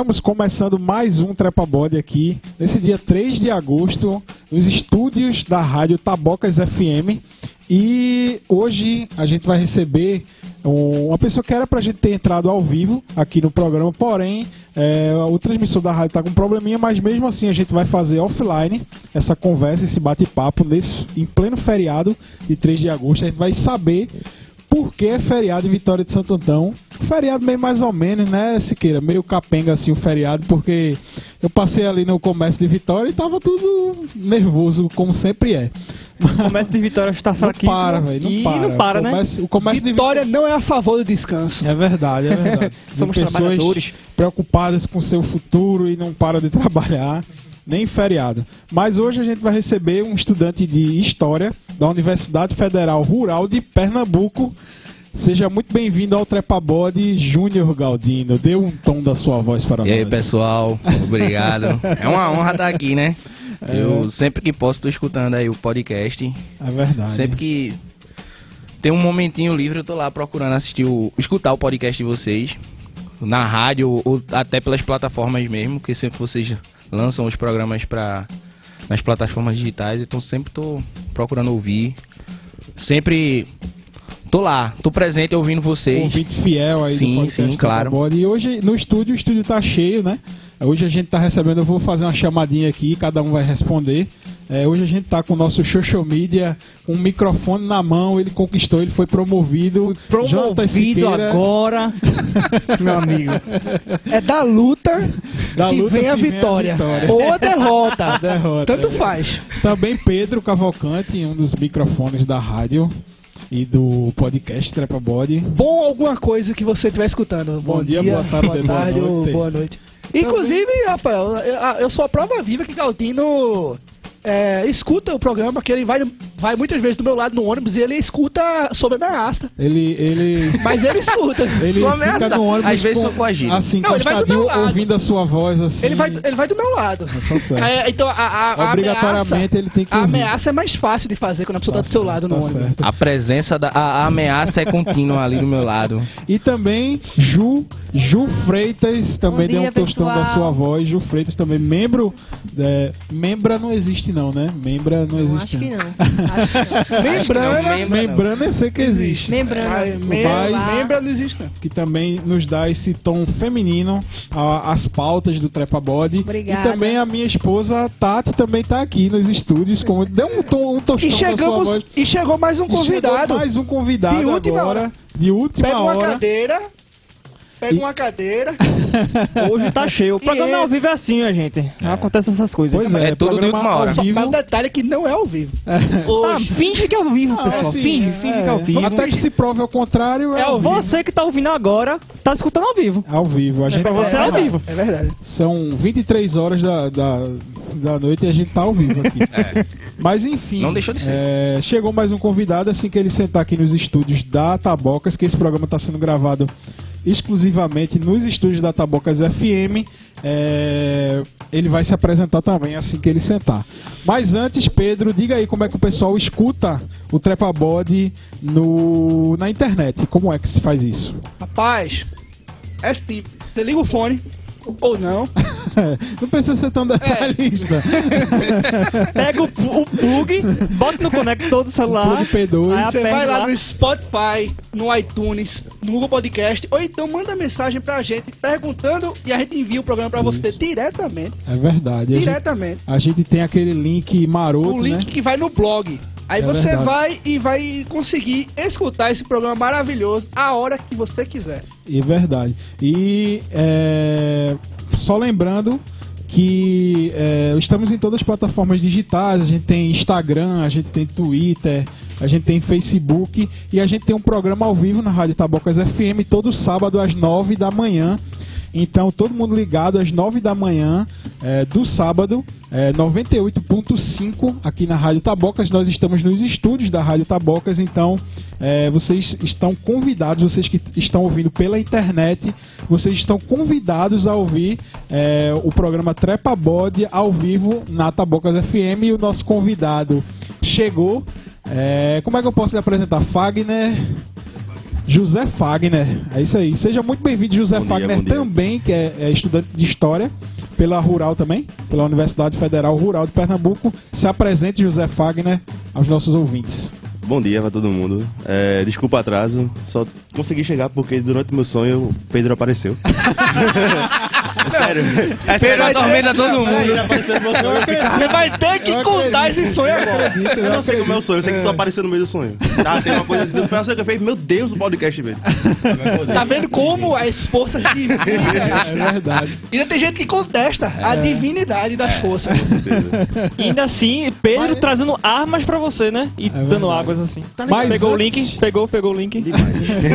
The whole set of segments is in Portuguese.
Estamos começando mais um Trepa Body aqui, nesse dia 3 de agosto, nos estúdios da rádio Tabocas FM. E hoje a gente vai receber uma pessoa que era pra gente ter entrado ao vivo aqui no programa, porém é, o transmissor da rádio tá com um probleminha, mas mesmo assim a gente vai fazer offline essa conversa, esse bate-papo nesse em pleno feriado de 3 de agosto. A gente vai saber por que é feriado em Vitória de Santo Antão. Feriado meio mais ou menos, né, Siqueira? Meio capenga assim o feriado, porque eu passei ali no comércio de Vitória e tava tudo nervoso, como sempre é. O comércio de Vitória está fraquíssimo. Não para, velho. Não e para. não para, o né? comércio, O comércio de Vitória não é a favor do descanso. É verdade, é verdade. Somos pessoas trabalhadores. preocupadas com seu futuro e não param de trabalhar, nem feriado. Mas hoje a gente vai receber um estudante de História da Universidade Federal Rural de Pernambuco. Seja muito bem-vindo ao Trepabode Júnior Galdino. Dê um tom da sua voz para E nós. aí, pessoal, obrigado. É uma honra estar aqui, né? Eu sempre que posso estou escutando aí o podcast. É verdade. Sempre que tem um momentinho livre, eu tô lá procurando assistir o, escutar o podcast de vocês na rádio ou até pelas plataformas mesmo, porque sempre vocês lançam os programas para nas plataformas digitais, então sempre tô procurando ouvir. Sempre tô lá, tô presente ouvindo vocês. ouvinte fiel aí Sim, do podcast sim, claro. E hoje no estúdio, o estúdio tá cheio, né? Hoje a gente tá recebendo, eu vou fazer uma chamadinha aqui, cada um vai responder. É, hoje a gente tá com o nosso social media, com um microfone na mão, ele conquistou, ele foi promovido. Promovido agora, meu amigo. É da luta Da que luta vem a se vem a vitória. vitória. Ou a derrota. Derrota, Tanto é. faz. Também Pedro Cavalcante, um dos microfones da rádio e do podcast Trepa Body. Bom alguma coisa que você estiver escutando. Bom, dia, boa tarde, boa tarde ou noite. boa noite. Inclusive, Rafael, eu, eu sou a prova viva que Galdino é, escuta o programa, que ele vai, vai muitas vezes do meu lado no ônibus e ele escuta sobre ameaça. Ele, ele, Mas ele escuta. ele Sua fica ameaça. no ônibus Às vezes com- sou coagido. assim, Não, ele vai do encostadinho, meu lado. ouvindo a sua voz assim. Ele vai, ele vai do meu lado. Tá certo. É, então, a, a, a Obrigatoriamente ameaça, ele tem que a ouvir. ameaça é mais fácil de fazer quando a pessoa tá, do seu lado no Tá ônibus. certo. A presença da a, a ameaça é contínua ali do meu lado. E também Ju, Ju Freitas, também Bom deu um dia, tostão pessoal. da sua voz. Ju Freitas também, membro. É, membra não existe, não, né? Membra não Não, existe. acho que não. Acho que não. Membrana. Membra não. Membrana eu sei que existe. Membrana. Mas, mem- Mas- membra não existe, não. Que também nos dá esse tom feminino a- às pautas do Trepa Body. Obrigada. E também a minha esposa Tati também tá aqui nos estúdios. Com, deu um, tom, um tostão E chegamos, voz. e chegou mais um E chegou convidado. mais um convidado De última agora. hora. De última Pega uma hora. cadeira. Pega E- uma cadeira. Hoje tá cheio. O programa E é- ao vivo é assim, minha gente. Acontece essas coisas. Pois é, É tudo de programa última hora. ao Só- vivo. Mas o detalhe é que não é ao vivo. Ah, Hoje. finge que é ao vivo, Ah, pessoal. assim, finge, finge é. que é ao vivo. Até que se prove ao contrário, é, É ao vivo. Você que tá ouvindo agora, tá escutando ao vivo. Ao vivo. A gente pra você é ao vivo. É verdade. São 23 horas da, da, da noite e a gente tá ao vivo aqui. Mas enfim. Não deixou de ser. é, chegou mais um convidado assim que ele sentar aqui nos estúdios da Tabocas, que esse programa está sendo gravado exclusivamente nos estúdios da Tabocas FM. é, ele vai se apresentar também assim que ele sentar. Mas antes, Pedro, diga aí como é que o pessoal escuta o Trepa Body no, na internet. Como é que se faz isso? Rapaz, é simples. Você liga o fone, ou não. Não precisa ser tão detalhista. Pega o, o plug, bota no conector do celular. Plug P2. aí Você vai lá no Spotify, no iTunes, no Google Podcast, ou então manda mensagem pra gente perguntando e a gente envia o programa pra você diretamente. É verdade. A gente, Diretamente. a gente tem aquele link maroto, O link né? que vai no blog. Aí É você verdade. vai e vai conseguir escutar esse programa maravilhoso a hora que você quiser. É verdade. E é, só lembrando que é, estamos em todas as plataformas digitais. A gente tem Instagram, a gente tem Twitter, a gente tem Facebook e a gente tem um programa ao vivo na Rádio Tabocas FM todo sábado às 9 da manhã. Então, todo mundo ligado às 9 da manhã é, do sábado, é, 98.5 aqui na Rádio Tabocas. Nós estamos nos estúdios da Rádio Tabocas, então é, vocês estão convidados, vocês que estão ouvindo pela internet, vocês estão convidados a ouvir é, o programa Trepa Bode ao vivo na Tabocas FM. E o nosso convidado chegou. É, como é que eu posso lhe apresentar? Fagner. José Fagner. É isso aí. Seja muito bem-vindo, José Bom dia, Fagner, dia. também, que é, é estudante de História pela Rural também, pela Universidade Federal Rural de Pernambuco. Se apresente, José Fagner, aos nossos ouvintes. Bom dia pra todo mundo. É, desculpa o atraso, só consegui chegar porque durante o meu sonho o Pedro apareceu. é sério. É Pedro sério. atormenta todo mundo. Meu Você vai ter que contar esse sonho agora. Eu não sei como é o sonho, eu sei que tu apareceu no meio do sonho. Tá, tem uma coisa assim, foi assim que eu falei, meu Deus, o podcast, velho. Tá vendo como as forças divinas. É verdade. Ainda tem gente que contesta a divindade das forças. Com certeza. E ainda assim, Pedro Mas- trazendo armas pra você, né? E dando águas assim. Mas pegou antes- o link, pegou, pegou o link.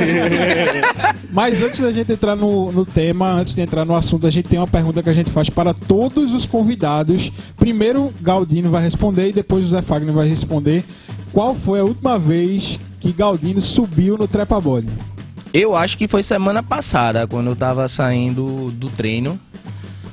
Mas antes da gente entrar no, no tema, antes de entrar no assunto, a gente tem uma pergunta que a gente faz para todos os convidados. Primeiro, Galdino vai responder e depois o Zé Fagner vai responder. Qual foi a última vez que Galdino subiu no trepa-bode? Eu acho que foi semana passada, quando eu tava saindo do treino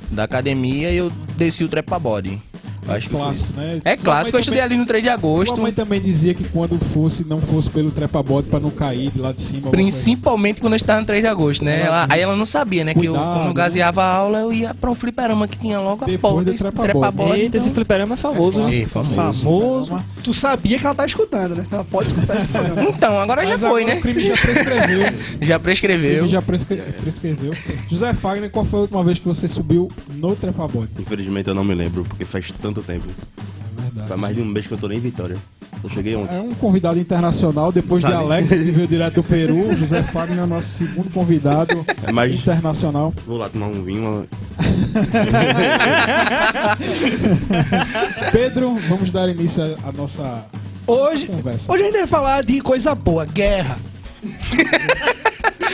da academia e eu desci o trepa-body. Eu Acho que foi Clássico, né? É clássico, eu estudei ali no 3 de agosto. mãe também dizia que quando fosse, não fosse pelo trepa-bode para não cair de lá de cima. Principalmente quando eu estava no 3 de agosto, né? Ela dizia, aí ela não sabia, né? que eu, "Cuidado, quando né?" gaseava a aula, eu ia pra um fliperama que tinha logo a porta do trepa-bode. Eita, esse então- fliperama é famoso, hein? É, famoso. Famoso. Tu sabia que ela tá escutando, né? Ela pode escutar esse programa. Então, agora já Mas foi, agora né? O crime já prescreveu. Já O prescreveu. crime já prescre- prescreveu. José Fagner, qual foi a última vez que você subiu no trepa-bode? Infelizmente eu não me lembro, porque faz tanto tempo. É verdade. Faz mais de um mês que eu tô nem em Vitória. Eu cheguei ontem. É um convidado internacional, depois de Sabe? Alex, que veio direto do Peru. José Fagner é o nosso segundo convidado É mais. internacional. Vou lá tomar um vinho. uma- Pedro, vamos dar início à à nossa Hoje, conversa. hoje a gente vai falar de coisa boa, guerra.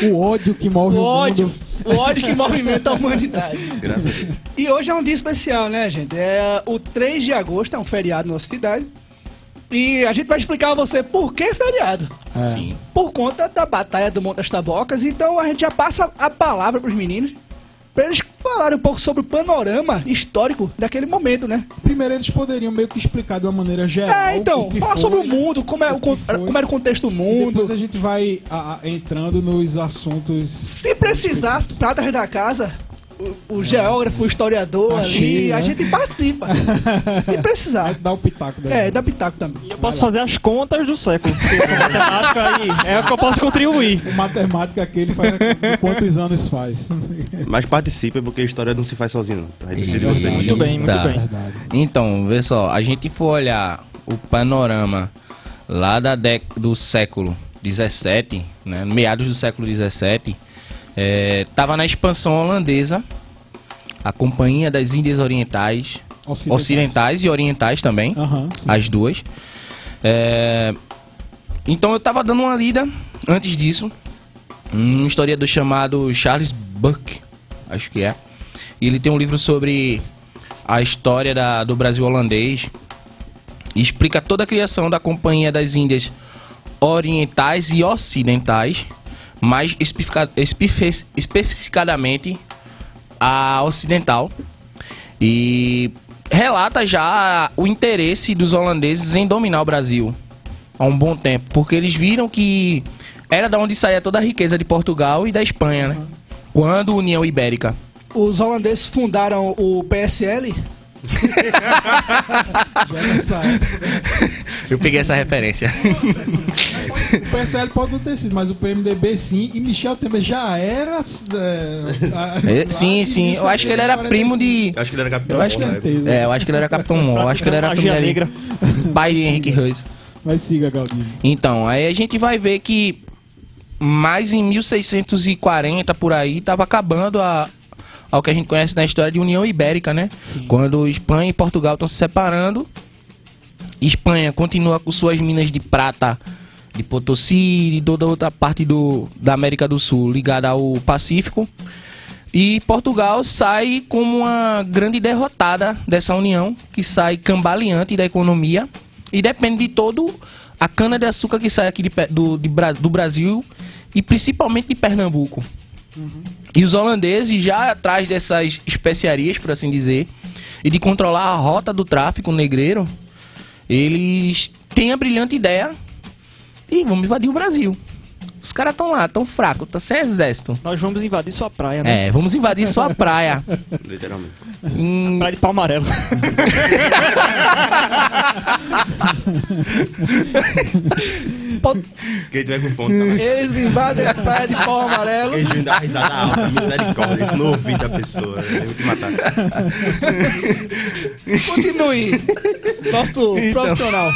O ódio que move O o, ódio. mundo. O ódio que movimenta a humanidade. Graças a Deus. E hoje é um dia especial, né, gente? É o 3 de agosto, é um feriado na nossa cidade. E a gente vai explicar a você por que feriado. É. Sim. Por conta da Batalha do Monte das Tabocas. Então a gente já passa a palavra pros meninos. Pra eles falarem um pouco sobre o panorama histórico daquele momento, né? Primeiro eles poderiam meio que explicar de uma maneira geral. É, então, falar foi, sobre o né? mundo, como, é o, foi. como era o contexto do mundo. depois a gente vai a- a- entrando nos assuntos. Se precisar, as pratas da casa, o, o geógrafo, o historiador Tá ali, cheio, a né? gente participa. Se precisar. Dá o pitaco daí. É, dá pitaco também. Eu posso fazer as contas do século. Matemática aí é o que eu posso contribuir. O matemática que ele faz quantos anos faz. Mas participe, porque a história não se faz sozinho. não. A gente precisa de vocês. Muito bem, muito Tá. bem. Então, vê só, a gente for olhar o panorama lá da dec do século 17, né, meados do século 17, é, tava na expansão holandesa, a Companhia das Índias Orientais, Ocidentais. Ocidentais e Orientais também, sim. as duas. É, então eu tava dando uma lida antes disso, um historiador chamado Charles Buck, acho que é. E ele tem um livro sobre a história da- do Brasil holandês e explica toda a criação da Companhia das Índias Orientais e Ocidentais, mais especificadamente a ocidental. E relata já o interesse dos holandeses em dominar o Brasil há um bom tempo, porque eles viram que era da onde saía toda a riqueza de Portugal e da Espanha, né? Quando União Ibérica. Os holandeses fundaram o PSL. Eu peguei essa referência. O PSL pode não ter sido, mas o PMDB sim. E Michel Temer já era. é, a- É, sim, sim. Eu acho que ele era 1945. primo de. Eu acho que ele era capitão. Eu acho que- né? É, eu acho que ele era Capitão Mó. Eu acho que ele era família negra. pai de Henrique Reis. Mas siga, Galdino. Então, aí a gente vai ver que mais em 1640 por aí tava acabando a ao que a gente conhece na história de União Ibérica, né? Quando Espanha e Portugal estão se separando, Espanha continua com suas minas de prata de Potosí e toda outra parte do, da América do Sul ligada ao Pacífico. E Portugal sai como uma grande derrotada dessa união, que sai cambaleante da economia e depende de todo a cana de açúcar que sai aqui de do, de do Brasil e principalmente de Pernambuco. E os holandeses, já atrás dessas especiarias, por assim dizer, e de controlar a rota do tráfico negreiro, eles têm a brilhante ideia e vamos invadir o Brasil. Os caras estão lá, tão fracos, tá sem exército. Nós vamos invadir sua praia, né? É, vamos invadir sua praia. Literalmente. Hum, Praia de Palmarelo. Quem tiver com fome também. Eles invadem a praia de pau amarelo. Quem vindo dar risada alta, misericórdia. Isso no ouvido da pessoa. Eu vou te matar. Continue. Nosso profissional.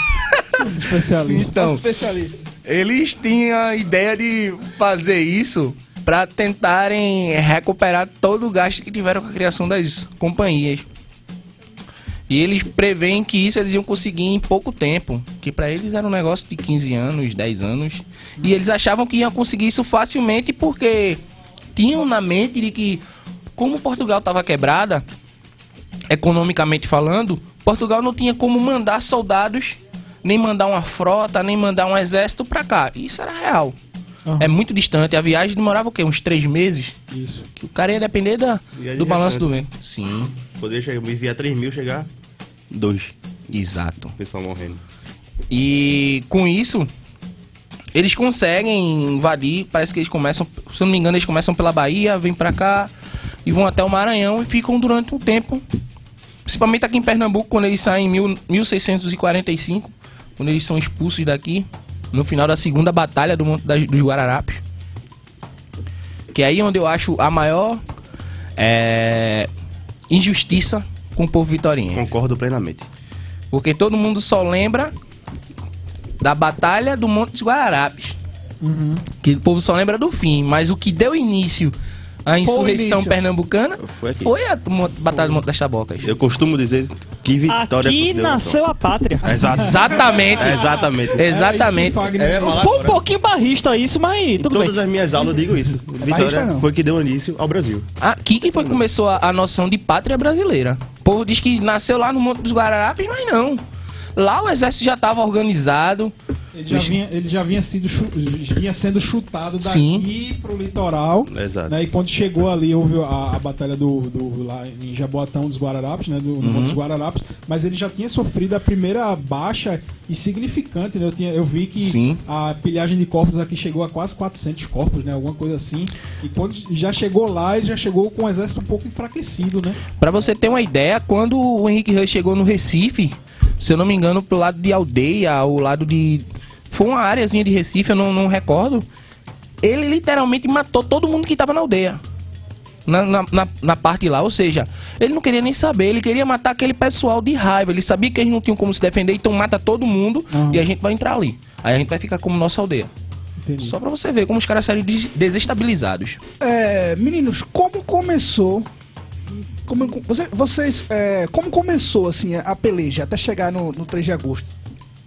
Especialista. então, Especialista. eles tinham a ideia de fazer isso para tentarem recuperar todo o gasto que tiveram com a criação das companhias. E eles preveem que isso eles iam conseguir em pouco tempo, que para eles era um negócio de 15 anos, 10 anos, e eles achavam que iam conseguir isso facilmente porque tinham na mente de que como Portugal estava quebrada, economicamente falando, Portugal não tinha como mandar soldados, nem mandar uma frota, nem mandar um exército para cá. Isso era real. Aham. É muito distante. A viagem demorava o quê? Uns três meses? Isso. Que o cara ia depender da, do balanço do gigante. vento. Sim, Poder chegar, me enviar 3 mil, chegar 2. exato. O pessoal morrendo. E com isso, eles conseguem invadir. Parece que eles começam, se eu não me engano, eles começam pela Bahia, vêm pra cá e vão até o Maranhão e ficam durante um tempo. Principalmente aqui em Pernambuco, quando eles saem em mil- 1645, quando eles são expulsos daqui, no final da segunda batalha do Monte dos Guararapes. Que é aí onde eu acho a maior é, injustiça com o povo vitoriense. Concordo plenamente. Porque todo mundo só lembra da Batalha do Monte dos Guararapes. Uhum. Que o povo só lembra do fim. Mas o que deu início à insurreição pernambucana Foi aqui. foi a Batalha do Monte das Tabocas. Eu costumo dizer que vitória. Aqui deu, nasceu a pátria. então. Exatamente. Exatamente. Exatamente. É falou. falar Foi um pouquinho barrista isso, mas Em tudo todas bem. as minhas aulas eu digo isso. Vitória foi que deu início ao Brasil. Aqui que foi que começou a, a noção de pátria brasileira. O povo diz que nasceu lá no Monte dos Guararapes, mas não. Lá o exército já estava organizado. Ele já vinha, ele já vinha, sido chu- vinha sendo chutado daqui Sim. pro litoral. Exato. Né, e quando chegou ali, houve a, a batalha do, do- lá em Jaboatão dos Guararapes, né? Do, no Monte dos Guararapes, mas ele já tinha sofrido a primeira baixa insignificante, né? Eu, tinha, eu vi que Sim. a pilhagem de corpos aqui chegou a quase 400 corpos, né? Alguma coisa assim. E quando já chegou lá, ele já chegou com o exército um pouco enfraquecido, né? Pra você ter uma ideia, quando o Henrique Reis chegou no Recife, se eu não me engano, pro lado de aldeia, ao lado de. Foi uma áreazinha de Recife, eu não, não recordo. Ele literalmente matou todo mundo que tava na aldeia. Na, na, na, na parte lá, ou seja, ele não queria nem saber, ele queria matar aquele pessoal de raiva. Ele sabia que eles não tinham como se defender, então mata todo mundo Aham. e a gente vai entrar ali. Aí a gente vai ficar como nossa aldeia. Entendi. Só pra você ver como os caras saíram des- desestabilizados. É, meninos, como começou? Como, você- vocês, é, como começou assim a peleja até chegar no, no 3 de agosto?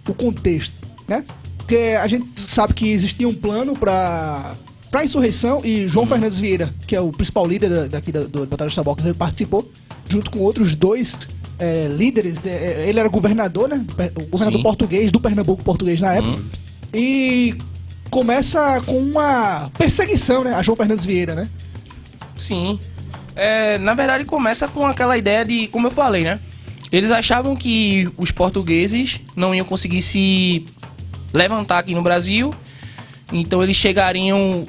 O contexto, né? Porque a gente sabe que existia um plano para para insurreição e João Fernandes Vieira, que é o principal líder da- daqui da, do Batalha dos Tabocas, ele participou junto com outros dois é, líderes. é, é, ele era governador, né? O governador Sim. português do Pernambuco português na época. E começa com uma perseguição, né? A João Fernandes Vieira, né? Sim. É, na verdade, começa com aquela ideia de, como eu falei, né? Eles achavam que os portugueses não iam conseguir se levantar aqui no Brasil, então eles chegariam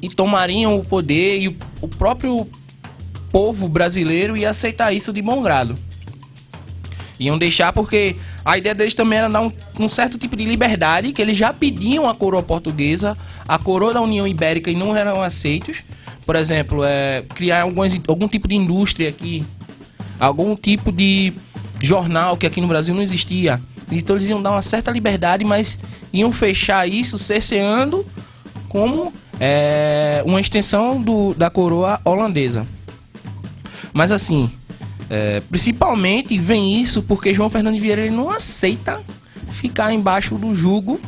e tomariam o poder e o, próprio povo brasileiro ia aceitar isso de bom grado. Iam deixar porque a ideia deles também era dar um, um certo tipo de liberdade que eles já pediam à coroa portuguesa, a coroa da União Ibérica e não eram aceitos. Por exemplo, é, criar algumas, algum tipo de indústria aqui, algum tipo de jornal que aqui no Brasil não existia. Então eles iam dar uma certa liberdade, mas iam fechar isso cerceando como é, uma extensão do, da coroa holandesa. Mas assim, é, principalmente vem isso porque João Fernando Vieira ele não aceita ficar embaixo do jugo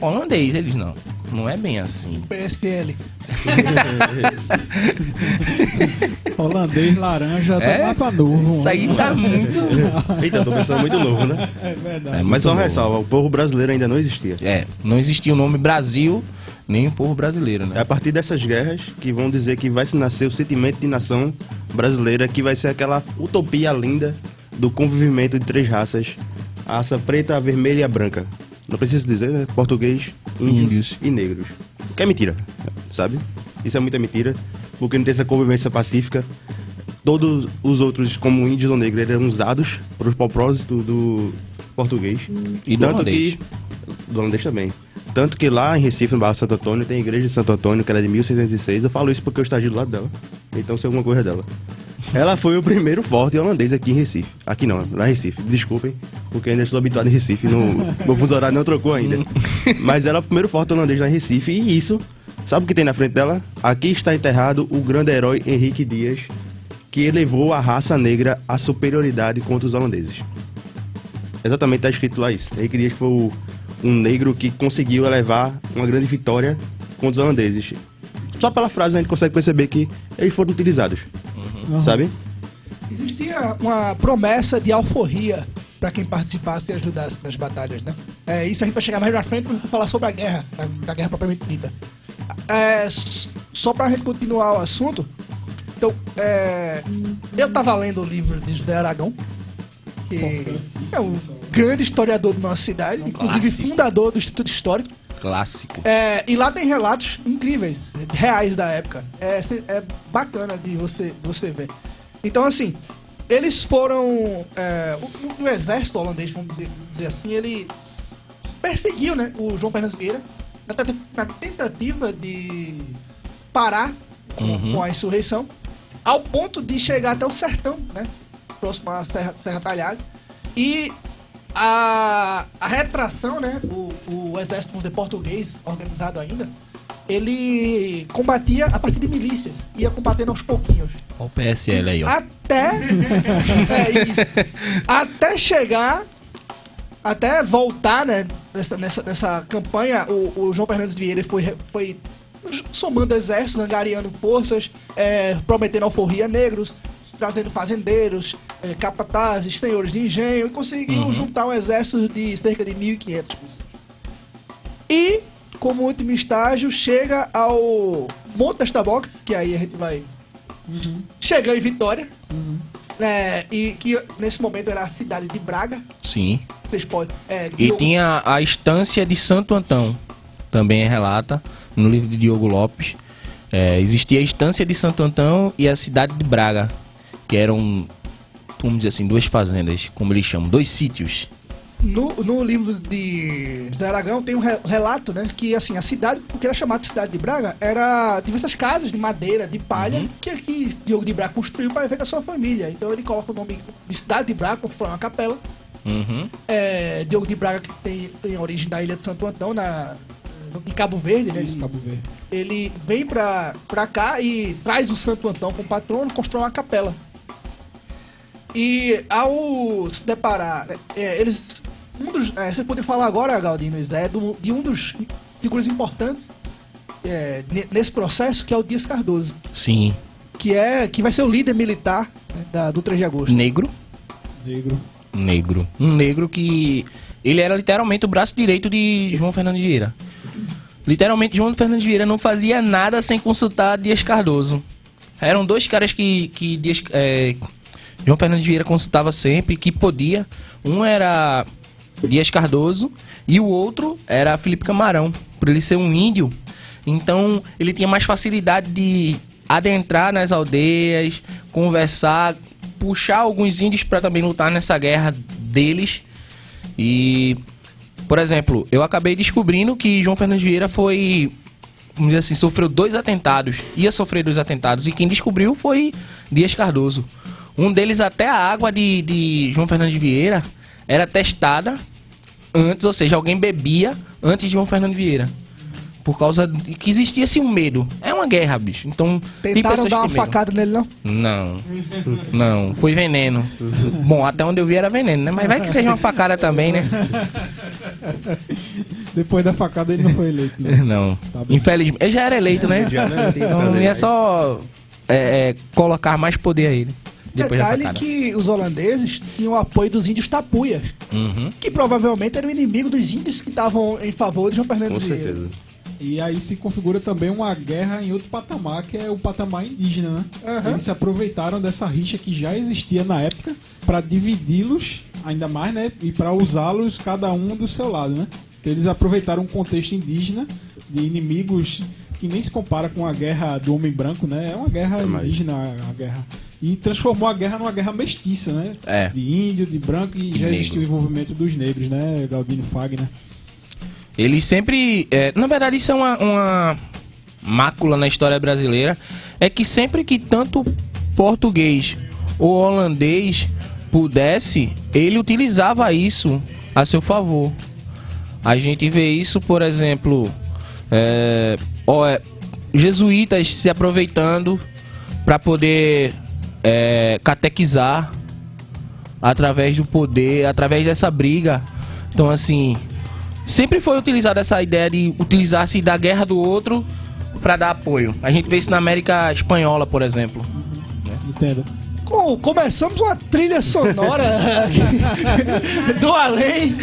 holandês. Eles não. Não é bem assim. PSL. Holandês laranja É? tá mapa novo. Isso aí tá muito. Eita, tô pensando muito novo, né? É verdade. É Mas só uma ressalva, o povo brasileiro ainda não existia. É, não existia o nome Brasil nem o povo brasileiro, É né? a partir dessas guerras que vão dizer que vai se nascer o sentimento de nação brasileira, que vai ser aquela utopia linda do convivimento de três raças: a raça preta, a vermelha e a branca. Não preciso dizer, né? Português, índios Índios. e negros. Que é mentira, sabe? Isso é muita mentira, porque não tem essa convivência pacífica. Todos os outros, como índios ou negros, eram usados para o propósito do português. E do holandês. que. Do holandês também. Tanto que lá em Recife, no bairro Santo Antônio, tem a igreja de Santo Antônio, que era de 1606. Eu falo isso porque eu estagio do lado dela. Então, se alguma coisa é dela. Ela foi o primeiro forte holandês aqui em Recife. Aqui não, lá em Recife. Desculpem, porque ainda estou habituado em Recife. No, meu fuso horário não trocou ainda. Mas ela é o primeiro forte holandês lá em Recife. E isso, sabe o que tem na frente dela? Aqui está enterrado o grande herói Henrique Dias, que elevou a raça negra à superioridade contra os holandeses. Exatamente, está escrito lá isso. Henrique Dias foi o- um negro que conseguiu elevar uma grande vitória contra os holandeses. Só pela frase a gente consegue perceber que eles foram utilizados, Uhum. sabe? Existia uma promessa de alforria para quem participasse e ajudasse nas batalhas, né? É, isso a gente vai chegar mais na frente para falar sobre a guerra, a, da guerra propriamente dita. É, só para a gente continuar o assunto, então, é, eu tava lendo o livro de José Aragão, que é um grande historiador da nossa cidade, inclusive clássico. fundador do Instituto Histórico. Clássico. É, e lá tem relatos incríveis, reais da época. É, é bacana de você, você ver. Então, assim, eles foram. é, o, o exército holandês, vamos dizer, dizer assim, ele perseguiu né, o João Fernandes Vieira na, tenta- na tentativa de parar com, Uhum. com a insurreição, ao ponto de chegar até o sertão, né? Próximo à Serra, Serra Talhada. E a, a retração, né? O, o exército vamos dizer, português, organizado ainda, ele combatia a partir de milícias, ia combatendo aos pouquinhos. Olha o PSL aí, ó. Até. é isso. Até chegar. Até voltar, né? Nessa, nessa, nessa campanha, o, o João Fernandes Vieira foi, foi somando exércitos, angariando forças, é, prometendo alforria a negros, trazendo fazendeiros, é, capatazes, senhores de engenho, e conseguiu Uhum. juntar um exército de cerca de 1.500 pessoas. E, como último estágio, chega ao Monte das Tabocas, que aí a gente vai chegou em Vitória. né, e que nesse momento era a cidade de Braga. Sim. Vocês podem. É, E Diogo- tinha a estância de Santo Antão, também relata no livro de Diogo Lopes. É, existia a estância de Santo Antão e a cidade de Braga, que eram, vamos dizer assim, duas fazendas, como eles chamam, dois sítios. No, no livro de José Aragão tem um re- relato, né? Que assim, a cidade, o que era chamado de cidade de Braga, era diversas casas de madeira, de palha, Uhum. que aqui Diogo de Braga construiu para viver com a sua família. Então ele coloca o nome de cidade de Braga, constrói uma capela. Uhum. É, Diogo de Braga que tem, tem a origem da ilha de Santo Antão, na, em Cabo Verde, né? Isso, Ele- Cabo Verde. ele vem pra, pra cá e traz o Santo Antão como patrono, constrói uma capela. E ao se deparar, é, eles. Um dos, é, vocês podem falar agora, Galdino Zé, do- de um dos figuras importantes é, ne- nesse processo, que é o Dias Cardoso, Sim. que, é, que vai ser o líder militar né, da, do 3 de agosto. Negro. Negro. negro. Um negro que. Ele era literalmente o braço direito de João Fernando Vieira. Literalmente, João Fernando Vieira não fazia nada sem consultar Dias Cardoso. Eram dois caras que, que Dias, é, João Fernando Vieira consultava sempre, que podia. Um era Dias Cardoso e o outro era Felipe Camarão. Por ele ser um índio, então ele tinha mais facilidade de adentrar nas aldeias, conversar, puxar alguns índios para também lutar nessa guerra deles. E, por exemplo, eu acabei descobrindo que João Fernando Vieira foi, vamos dizer assim, sofreu dois atentados, ia sofrer dois atentados, e quem descobriu foi Dias Cardoso. Um deles, até a água de, de João Fernando Vieira era testada antes, ou seja, alguém bebia antes de João Fernando Vieira. Por causa de que existia assim um medo. É uma guerra, bicho. Então, tem Tentaram dar uma facada nele, não? Não. Não, foi veneno. Bom, até onde eu vi era veneno, né? Mas vai que seja uma facada também, né? Depois da facada ele não foi eleito. né? Não. Tá. Infelizmente. Ele já era eleito, né? Né? Então nada ia só é, é, colocar mais poder a ele. Depois Detalhe que os holandeses tinham o apoio dos índios tapuyas, Uhum. que provavelmente eram inimigo dos índios que estavam em favor de João Fernando Com Vieira. certeza. E aí se configura também uma guerra em outro patamar, que é o patamar indígena, né? Aham. Eles se aproveitaram dessa rixa que já existia na época para dividi-los ainda mais, né? E para usá-los cada um do seu lado, né? Então, eles aproveitaram um contexto indígena de inimigos que nem se compara com a guerra do homem branco, né? É uma guerra mais. indígena, a guerra. E transformou a guerra numa guerra mestiça, né? É. De índio, de branco e, E já negro. existiu o envolvimento dos negros, né? Galdino Fagner. Eles sempre. é, na verdade, isso é uma, uma mácula na história brasileira. É que sempre que tanto português ou holandês pudesse, ele utilizava isso a seu favor. A gente vê isso, por exemplo, é, ó, é, jesuítas se aproveitando para poder é, catequizar através do poder, através dessa briga. Então, assim, sempre foi utilizada essa ideia de utilizar-se da guerra do outro para dar apoio. A gente vê isso na América Espanhola, por exemplo. Entenda. Com- começamos uma trilha sonora do além.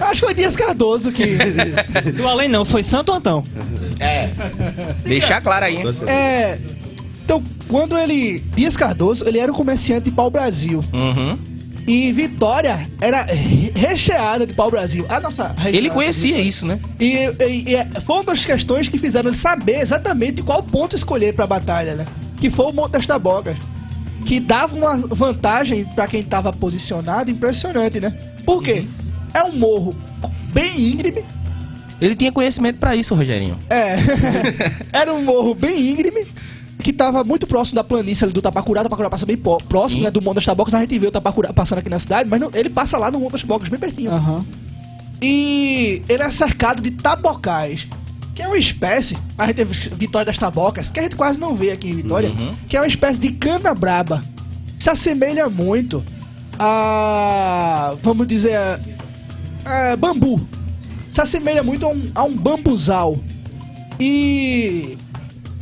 Acho que foi Dias Cardoso que. Do além não, foi Santo Antão. É. Deixar claro aí. É. Então, quando ele. Dias Cardoso, ele era um comerciante de pau-brasil. Uhum. E Vitória era re- recheada de pau-brasil. A nossa região Ele conhecia isso, né? E, e- e é- foi uma das questões que fizeram ele saber exatamente qual ponto escolher pra batalha, né? Que foi o Monte das Tabocas. Que dava uma vantagem pra quem tava posicionado impressionante, né? Por quê? É um morro bem íngreme. Ele tinha conhecimento para isso, Rogerinho. É. Era um morro bem íngreme. Que tava muito próximo da planície ali do Tapacurá. Tapacurá passa bem próximo Sim. né, do Monte das Tabocas. A gente vê o Tapacurá passando aqui na cidade, mas não- ele passa lá no Monte das Tabocas, bem pertinho. Aham. E ele é cercado de tabocais, que é uma espécie, a gente teve Vitória das Tabocas, que a gente quase não vê aqui em Vitória, Uhum. que é uma espécie de cana braba. Se assemelha muito a, vamos dizer, a, a bambu. Se assemelha muito a um, a um bambuzal. E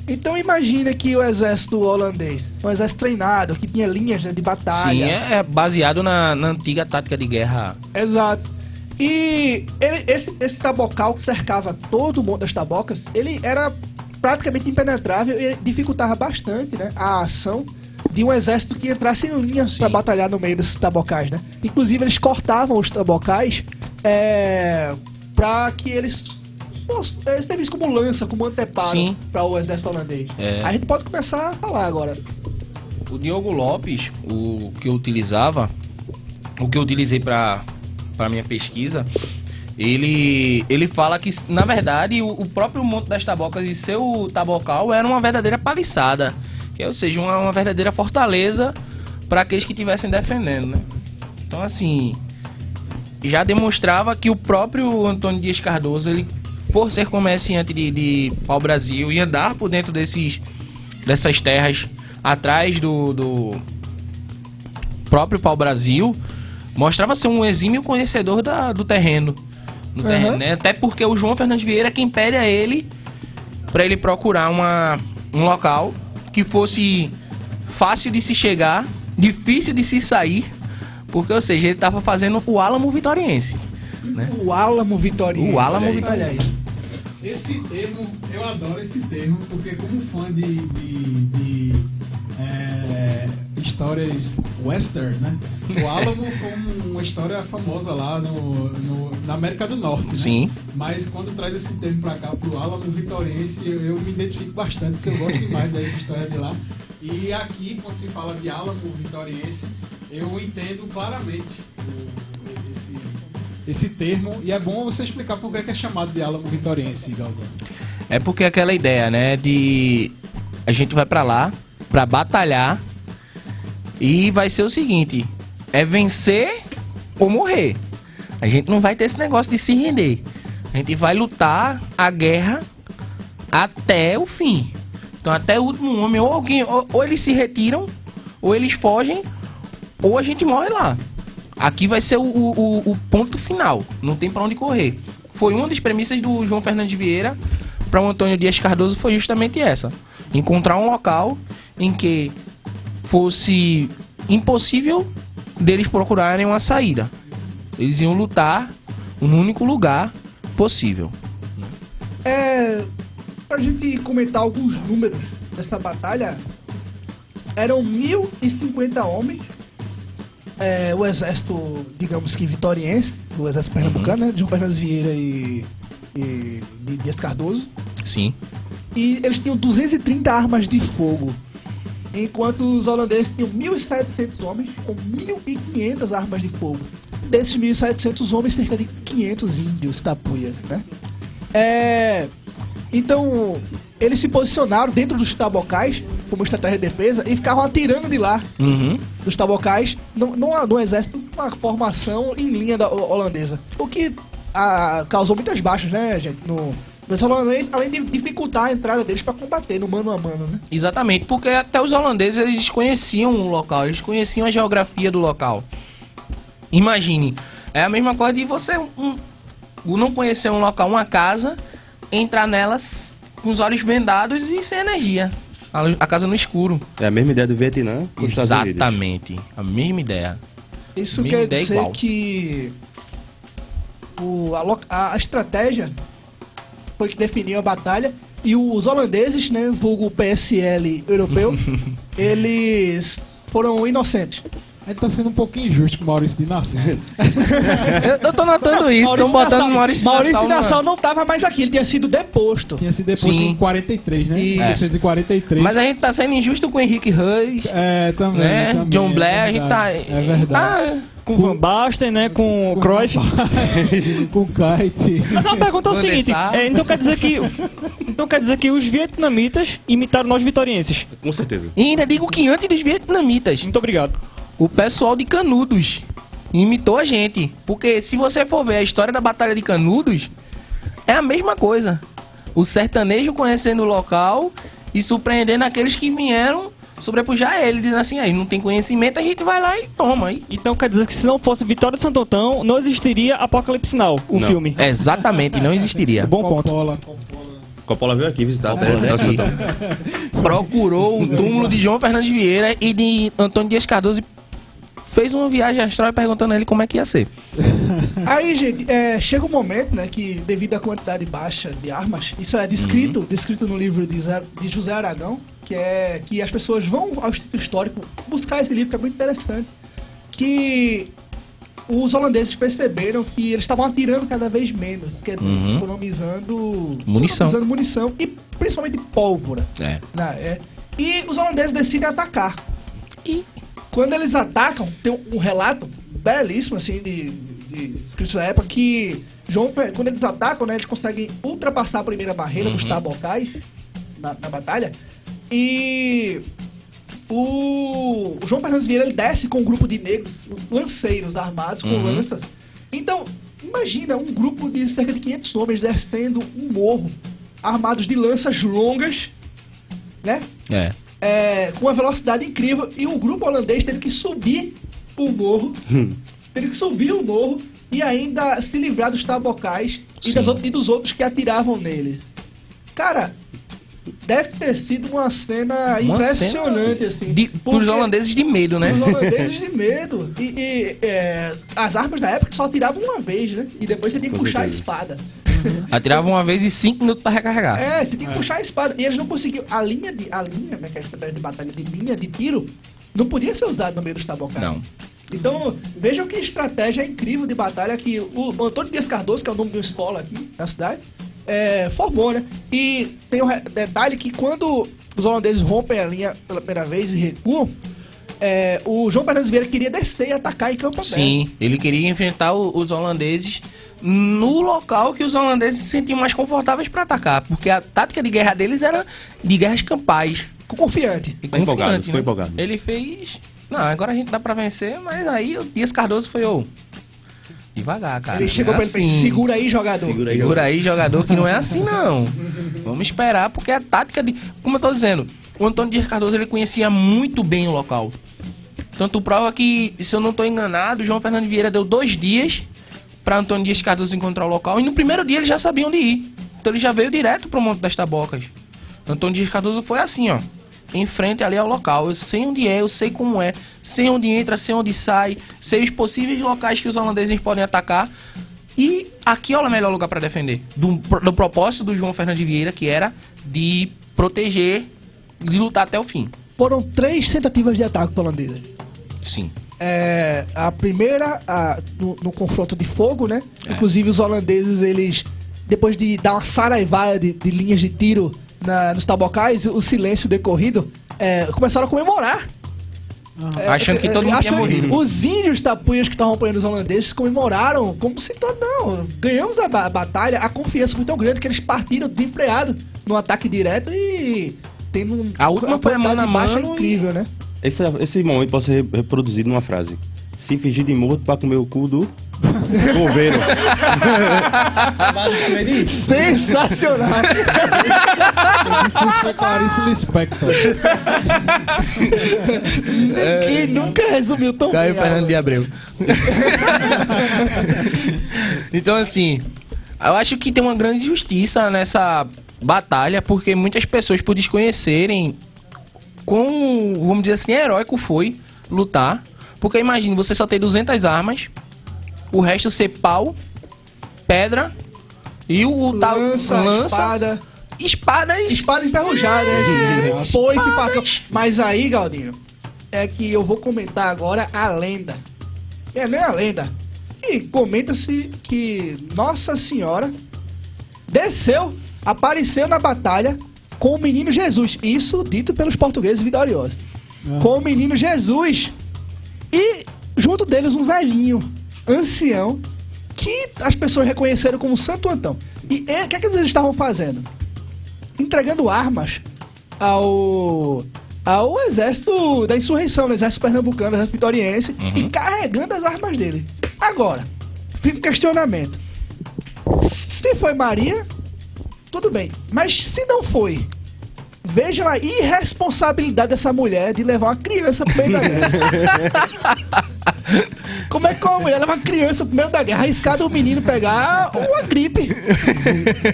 então imagina que o exército holandês, um exército treinado, que tinha linhas né, de batalha. Sim, é baseado na, na antiga tática de guerra. Exato. E ele- esse, esse tabocal que cercava todo o Monte das Tabocas, ele era praticamente impenetrável e dificultava bastante né, a ação de um exército que entrasse em linha Sim. para batalhar no meio desses tabocais. Né? Inclusive, eles cortavam os tabocais é, para que eles fossem é, servissem como lança, como anteparo para o exército holandês. É. A gente pode começar a falar agora. O Diogo Lopes, o que eu utilizava, o que eu utilizei para para minha pesquisa, ele ele fala que na verdade o, o próprio Monte das Tabocas e seu tabocal era uma verdadeira paliçada, que ou seja, uma, uma verdadeira fortaleza para aqueles que estivessem defendendo, né? Então assim, já demonstrava que o próprio Antônio Dias Cardoso, ele por ser comerciante de, de pau-brasil e andar por dentro desses dessas terras atrás do, do próprio pau-brasil, mostrava ser um exímio conhecedor da- do terreno. Do Aham. terreno né? Até porque o João Fernandes Vieira é quem pede a ele para ele procurar uma, um local que fosse fácil de se chegar, difícil de se sair, porque, ou seja, ele estava fazendo o Álamo Vitoriense. Né? O Álamo Vitoriense. O Álamo. Vitoriense. Esse termo, eu adoro esse termo, porque como fã de, de, de, é, histórias western, né? O Álamo foi uma história famosa lá no, no- na América do Norte, né? Sim. Mas quando traz esse termo pra cá, pro Álamo Vitoriense, eu, eu me identifico destante, porque eu gosto demais dessa história de lá. E aqui, quando se fala de Álamo Vitoriense, eu entendo claramente o- esse termo, e é bom você explicar por que é que é chamado de Álamo Vitoriense, Galvão. É porque aquela ideia, né, de a gente vai pra lá pra batalhar e vai ser o seguinte, é vencer ou morrer. A gente não vai ter esse negócio de se render. A gente vai lutar a guerra até o fim. Então até o último homem ou alguém ou, ou eles se retiram ou eles fogem ou a gente morre lá. Aqui vai ser o, o- o- ponto final. Não tem pra onde correr. Foi uma das premissas do João Fernandes Vieira para o Antônio Dias Cardoso foi justamente essa: encontrar um local em que fosse impossível deles procurarem uma saída. Eles iam lutar no único lugar possível. É, pra gente comentar alguns números dessa batalha, eram 1.050 homens é, o exército, digamos que vitoriense, do exército pernambucano, né? De João Fernandes Vieira e, e de Dias Cardoso. Sim. E eles tinham 230 armas de fogo. Enquanto os holandeses tinham 1.700 homens com 1.500 armas de fogo. Desses 1.700 homens, cerca de 500 índios tapuia, né? É... Então, eles se posicionaram dentro dos tabocais, como estratégia de defesa, e ficavam atirando de lá Uhum. dos tabocais no, no, no exército, uma formação em linha da ho- holandesa. O que ah, causou muitas baixas, né, gente? No, exército holandês, além de dificultar a entrada deles para combater no mano a mano, né? Exatamente, porque até os holandeses eles conheciam o local, eles conheciam a geografia do local. Imagine, é a mesma coisa de você um- não conhecer um local, uma casa, entrar nelas com os olhos vendados e sem energia. A, a casa no escuro. É a mesma ideia do Vietnã com os Estados Unidos. Exatamente, a mesma ideia. Isso Mesma quer ideia dizer igual. que o, a- a estratégia foi que definiu a batalha e os holandeses, né, vulgo PSL europeu, eles foram inocentes. A gente tá sendo um pouquinho injusto com o Maurício de Nação. Eu, eu tô notando isso, estão botando Nassau- Maurício Maurício Nassau na- Nassau não estava mais aqui, ele tinha sido deposto. Tinha sido depois Sim. em 43, né? Isso. 1943. Mas a gente tá sendo injusto com o Henrique Reis, É, também. né? também, John é Blair, a gente tá... É verdade. tá- Com Van Basten, né? Com o Cruyff. com o Kite. Mas a pergunta é o seguinte: é, então quer dizer que. Então quer dizer que os vietnamitas imitaram nós vitorienses. Com certeza. E ainda digo que antes dos vietnamitas, Muito obrigado. O pessoal de Canudos imitou a gente. Porque se você for ver a história da Batalha de Canudos, é a mesma coisa. O sertanejo conhecendo o local e surpreendendo aqueles que vieram sobrepujar ele, dizendo assim, aí não tem conhecimento, a gente vai lá e toma. E... Então quer dizer que se não fosse Vitória de Santo Antão, não existiria Apocalipse Now, o Não. filme. Exatamente, não existiria. Bom ponto. Coppola. Coppola veio aqui visitar. Coppola veio aqui. Procurou o túmulo de João Fernandes Vieira e de Antônio Dias Cardoso e fez uma viagem astral perguntando a ele como é que ia ser. Aí, gente, é, chega um momento, né, que devido à quantidade baixa de armas, isso é descrito, descrito no livro de, de José Aragão, que é que as pessoas vão ao Instituto Histórico buscar esse livro, que é muito interessante, que os holandeses perceberam que eles estavam atirando cada vez menos, quer dizer, Uhum. economizando Munição. economizando munição e principalmente pólvora. É. né, é. E os holandeses decidem atacar. E Quando eles atacam, tem um, relato belíssimo, assim, de, de, de escritos da época, que João, quando eles atacam, né, eles conseguem ultrapassar a primeira barreira dos tabocais na, na batalha. E o, o João Fernandes Vieira ele desce com um grupo de negros, lanceiros armados com Uhum. lanças. Então, imagina um grupo de cerca de 500 homens descendo um morro, armados de lanças longas, né? É. é, com uma velocidade incrível. E o grupo holandês teve que subir o morro, teve que subir o morro e ainda se livrar dos tabocais e, das e dos outros que atiravam neles. Cara, deve ter sido uma cena Uma impressionante, cena assim. De, porque pros holandeses de medo, né? Os holandeses de medo. E, e, é, as armas da época só atiravam uma vez, né? E depois você tem que puxar a espada. Atiravam uma vez e cinco minutos pra recarregar. É, você tem que puxar a espada. E eles não conseguiam. A linha de. A linha, né? Que é a estratégia de batalha de linha de tiro, não podia ser usada no meio dos tabocais. Não. Então, vejam que estratégia incrível de batalha que o Antônio Dias Cardoso, que é o nome de uma escola aqui na cidade, é, formou, né? E tem um detalhe que quando os holandeses rompem a linha pela primeira vez e recuam, é, o João Fernandes Vieira queria descer e atacar em campo aberto. Sim, ele queria enfrentar o- os holandeses no local que os holandeses se sentiam mais confortáveis pra atacar, porque a tática de guerra deles era de guerras campais. Com confiante. E Foi empolgado, confiante, foi né? empolgado. Ele fez. Não, agora a gente dá pra vencer, mas aí o Dias Cardoso foi o. Devagar, cara. Ele chegou é pra ele e fez, segura aí, jogador. Segura aí. Segura aí, jogador, que não é assim não. Vamos esperar, porque a tática de. Como eu tô dizendo, o Antônio Dias Cardoso ele conhecia muito bem o local. Tanto prova que, se eu não tô enganado, o João Fernando Vieira deu dois dias para Antônio Dias Cardoso encontrar o local. E no primeiro dia ele já sabia onde ir. Então ele já veio direto pro Monte das Tabocas. Antônio Dias Cardoso foi assim, ó. Em frente ali ao local. Eu sei onde é, eu sei como é. Sei onde entra, sei onde sai. Sei os possíveis locais que os holandeses podem atacar. E aqui é o melhor lugar para defender. Do, do propósito do João Fernando Vieira, que era de proteger e lutar até o fim. Foram três tentativas de ataque holandesa. Sim. é, a primeira a- no, no confronto de fogo, né? Inclusive os holandeses, eles, depois de dar uma saraivada de, de linhas de tiro na- nos tabocais, o silêncio decorrido, é, começaram a comemorar. É, Achando que todo mundo tinha morrido. Os índios tapuias que estavam apoiando os holandeses comemoraram como se todo, não, ganhamos a, ba- a batalha, a confiança foi tão grande que eles partiram desenfreados no ataque direto e tendo um, A última uma foi a mano a mano e- incrível, né? Esse, esse momento pode ser reproduzido numa frase. Se fingir de morto pra comer o cu do governo. Sensacional! Isso Clarice Lispector. Ninguém nunca resumiu tão Caio bem. Fernando de Abreu. então, assim, eu acho que tem uma grande justiça nessa batalha, porque muitas pessoas, por desconhecerem quão, vamos dizer assim, heróico foi lutar. Porque imagine, você só ter 200 armas, o resto ser pau, pedra e o tal Lança, lança espada. espadas. Espada enferrujada, né? Facão. Mas aí, Galdinho, é que eu vou comentar agora a lenda. É, nem a lenda. E comenta-se que Nossa Senhora desceu, apareceu na batalha com o menino Jesus. Isso dito pelos portugueses vitoriosos. Ah. Com o menino Jesus. E junto deles um velhinho, ancião, que as pessoas reconheceram como Santo Antão. E e- o que, é que eles estavam fazendo? Entregando armas ao ao exército da insurreição, no exército pernambucano, exército vitoriense, e carregando as armas dele. Agora, fica o questionamento. Se foi Maria, tudo bem. Mas se não foi, veja a irresponsabilidade dessa mulher de levar uma criança pro meio da guerra. Como é que uma mulher leva uma criança pro meio da guerra, arriscado o menino pegar uma gripe,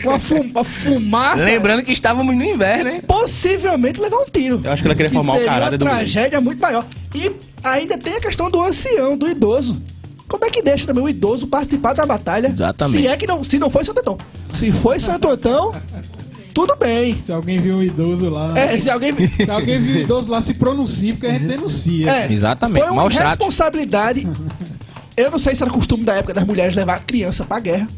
uma, fu uma fumaça, Lembrando que estávamos no inverno, hein? possivelmente levar um tiro. Eu acho que ela queria formar o caráter uma do menino. tragédia muito maior. E ainda tem a questão do ancião, do idoso. Como é que deixa também o idoso participar da batalha? Exatamente. Se é que não, se não foi Santo Antão. Se foi Santo Antão, tudo bem. Se alguém viu um idoso lá. É, se alguém Se alguém viu um idoso lá, se pronuncie, porque a gente denuncia. É, Exatamente, Foi uma maus responsabilidade. Eu não sei se era costume da época das mulheres levar a criança pra guerra.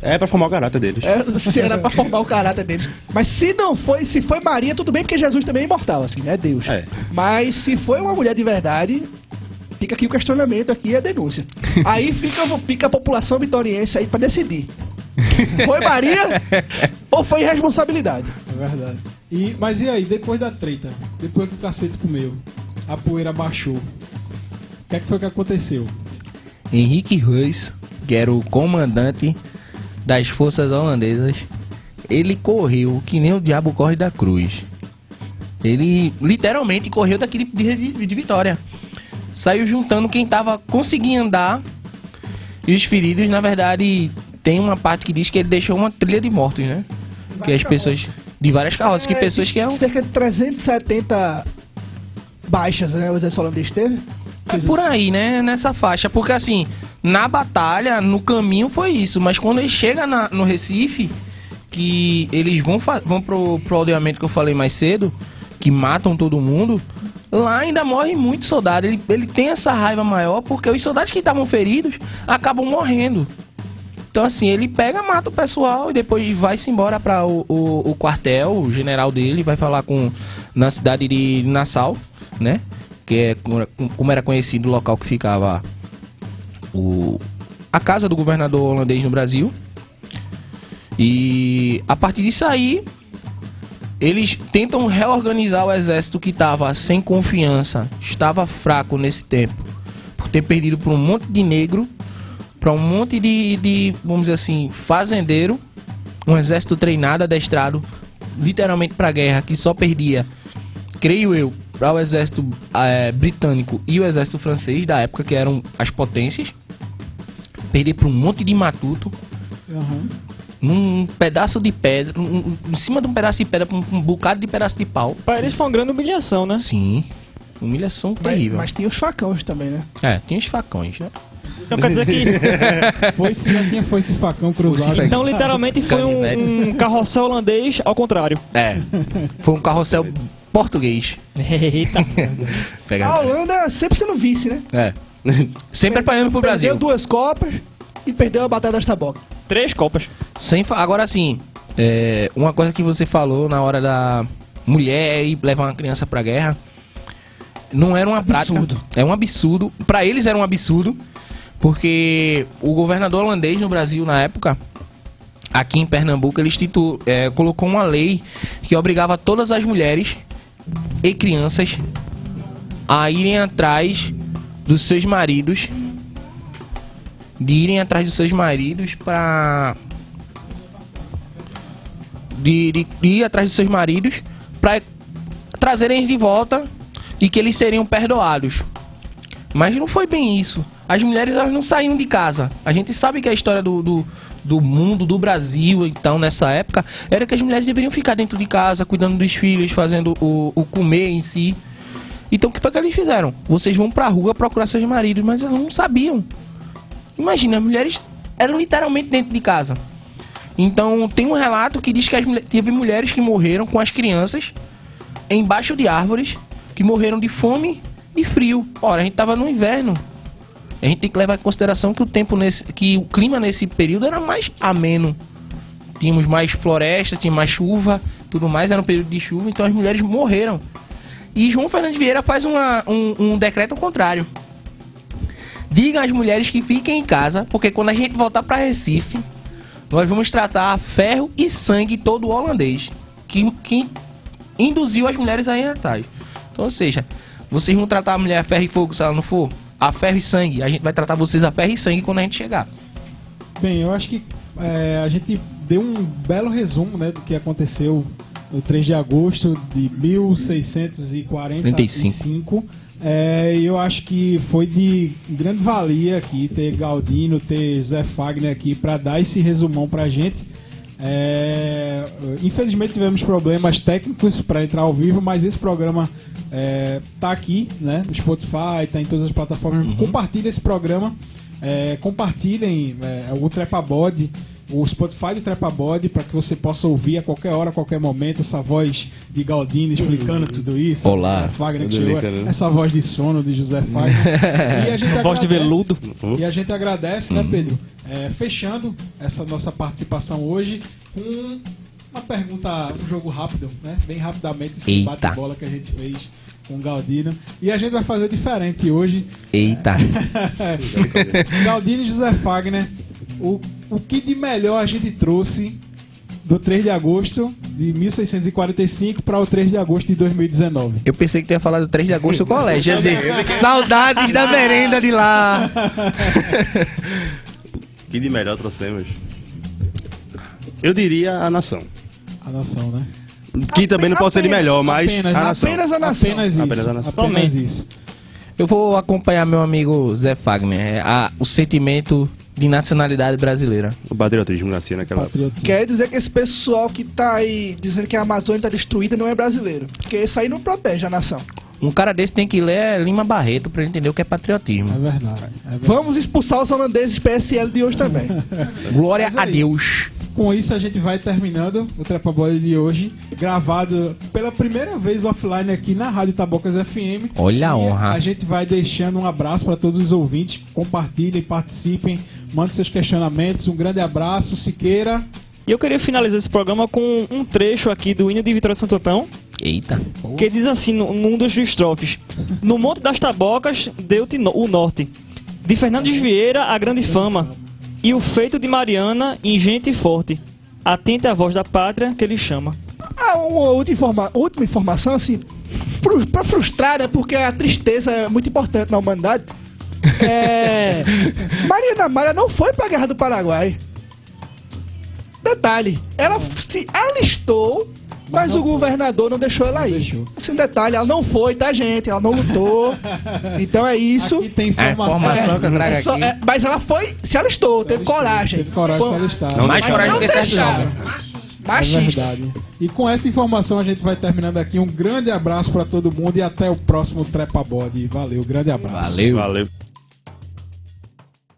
É pra formar o caráter deles. É, se era pra formar o caráter deles. Mas se não foi, se foi Maria, tudo bem, porque Jesus também é imortal, assim, é Deus. É. Mas se foi uma mulher de verdade, fica aqui o questionamento, aqui e a denúncia. Aí fica, fica a população vitoriense aí pra decidir. Foi Maria ou foi irresponsabilidade? É verdade. E, mas e aí, depois da treta? Depois que o cacete comeu, a poeira baixou. O que é que foi que aconteceu? Henrique Reis, que era o comandante das forças holandesas, ele correu que nem o diabo corre da cruz. Ele literalmente correu daquele de, de- de vitória. Saiu juntando quem tava conseguindo andar e os feridos, na verdade, tem uma parte que diz que ele deixou uma trilha de mortos, né? Que as pessoas de várias carroças, que É, pessoas que é um Cerca de 370 baixas, né? O exército holandês teve. É por aí, né? Nessa faixa. Porque assim, na batalha, no caminho foi isso. Mas quando ele chega na- no Recife, que eles vão, vão pro, pro aldeamento que eu falei mais cedo, que matam todo mundo, lá ainda morre muito soldado. Ele, ele tem essa raiva maior porque os soldados que estavam feridos acabam morrendo. Então assim, ele pega, mata o pessoal e depois vai-se embora para o, o, o quartel, o general dele, vai falar com na cidade de Nassau, né? Que é como- era conhecido o local que ficava o, a casa do governador holandês no Brasil. E a partir disso aí, eles tentam reorganizar o exército que estava sem confiança, estava fraco nesse tempo, por ter perdido para um monte de negro, para um monte de, de, vamos dizer assim, fazendeiro, um exército treinado, adestrado, literalmente para guerra, que só perdia, creio eu, para o exército eh, britânico e o exército francês da época, que eram as potências, perder para um monte de matuto, Aham. num pedaço de pedra, um- em cima de um pedaço de pedra, um, um bocado de pedaço de pau. Pra eles foi uma grande humilhação, né? Sim. Humilhação Mas, terrível. mas tinha os facões também, né? É, tinha os facões, né? Então quer dizer que. Foi se foi esse facão cruzado. Então literalmente foi um, um carrossel holandês ao contrário. É. Foi um carrossel português. Eita. Pega A Holanda sempre sendo vice, né? É. Sempre apanhando pro Perdeu Brasil. duas Copas e perdeu a Batalha das Tabocas. Três copas. Sem Agora sim, é, uma coisa que você falou na hora da mulher ir levar uma criança pra guerra, não era uma Absurdo. prática. É um absurdo. Pra eles era um absurdo, porque o governador holandês no Brasil na época, aqui em Pernambuco, ele institu, é, colocou uma lei que obrigava todas as mulheres e crianças a irem atrás dos seus maridos de irem atrás dos seus maridos pra de, de, de ir atrás dos seus maridos pra trazerem de volta e que eles seriam perdoados. Mas não foi bem isso. As mulheres elas não saíam de casa. A gente sabe que a história do, do, do mundo, do Brasil, então, nessa época, era que as mulheres deveriam ficar dentro de casa, cuidando dos filhos, fazendo o, o comer em si. Então o que foi que eles fizeram? Vocês vão pra rua procurar seus maridos, mas elas não sabiam. Imagina, as mulheres eram literalmente dentro de casa. Então tem um relato que diz que as teve mulheres que morreram com as crianças embaixo de árvores, que morreram de fome e frio. Ora, a gente tava no inverno. A gente tem que levar em consideração que o tempo nesse, que o clima nesse período era mais ameno. Tínhamos mais floresta, tinha mais chuva, tudo mais, era um período de chuva, então as mulheres morreram. E João Fernando Vieira faz uma- um, um decreto ao contrário. Diga às mulheres que fiquem em casa, porque quando a gente voltar para Recife, nós vamos tratar ferro e sangue todo holandês, que, que induziu as mulheres a atrás. Então, ou seja, vocês vão tratar a mulher a ferro e fogo se ela não for? A ferro e sangue. A gente vai tratar vocês a ferro e sangue quando a gente chegar. Bem, eu acho que é, a gente deu um belo resumo né, do que aconteceu no 3 de agosto de 1645. É, e eu acho que foi de grande valia aqui ter Galdino, ter Zé Fagner aqui para dar esse resumão pra gente. É, infelizmente tivemos problemas técnicos para entrar ao vivo, mas esse programa é, tá aqui, né? No Spotify, tá em todas as plataformas. Compartilhe esse programa. É, compartilhem é, o Trepabode, o Spotify do Trepabode, para que você possa ouvir a qualquer hora, a qualquer momento, essa voz de Galdino explicando tudo isso. Olá. Fagner né? essa voz de sono de José Fagner. e a gente Voz de veludo. e a gente agradece, né, Pedro? É, fechando essa nossa participação hoje com uma pergunta, um jogo rápido, né? Bem rapidamente, esse bate-bola que a gente fez com o Galdino. E a gente vai fazer diferente hoje. Eita. Galdino e José Fagner, o, o que de melhor a gente trouxe do 3 de agosto de 1645 para o 3 de agosto de 2019? Eu pensei que tu ia falar do 3 de agosto do colégio. Dizer, saudades da merenda de lá. que de melhor trouxemos? Eu diria a nação. A nação, né? Que também não pode ser de melhor, mas apenas, a nação. Apenas a nação. Apenas isso. Apenas a nação. Apenas isso. Eu vou acompanhar meu amigo Zé Fagner. É, a- o sentimento de nacionalidade brasileira. O patriotismo nascia naquela época. Quer dizer que esse pessoal que tá aí dizendo que a Amazônia tá destruída não é brasileiro. Porque isso aí não protege a nação. Um cara desse tem que ler Lima Barreto pra ele entender o que é É patriotismo. verdade. é verdade. Vamos expulsar os holandeses PSL de hoje também. Glória é a Deus. Com isso a gente vai terminando o Trepa Bola de hoje, gravado pela primeira vez offline aqui na Rádio Tabocas FM. Olha a honra. A gente vai deixando um abraço para todos os ouvintes. Compartilhem, participem, mandem seus questionamentos. Um grande abraço, Siqueira. E eu queria finalizar esse programa com um trecho aqui do hino de Vitória Santo Antão, Eita. que diz assim, no- num dos estrofes. No Monte das Tabocas deu-te no- o norte. De Fernandes Vieira a grande fama. E o feito de Mariana, ingente e forte. Atente à voz da pátria que ele chama. Ah, uma última, informa- última informação, assim, pra frustrar, né, porque a tristeza é muito importante na humanidade. É, Mariana Malha não foi pra Guerra do Paraguai. Detalhe, ela se alistou, mas, não o foi. governador não deixou ela Não ir. deixou. Esse é um detalhe, ela não foi, tá, gente? Ela não lutou. então é isso. Aqui tem informação. informação que eu trago É só- aqui. é, mas ela foi, se alistou, teve alistou, coragem. Teve coragem se alistar. Não, Mais mas coragem não do que certo deixaram. jovem. É verdade. E com essa informação a gente vai terminando aqui. Um grande abraço para todo mundo e até o próximo Trepa Bode. Valeu, grande abraço. Valeu. Valeu.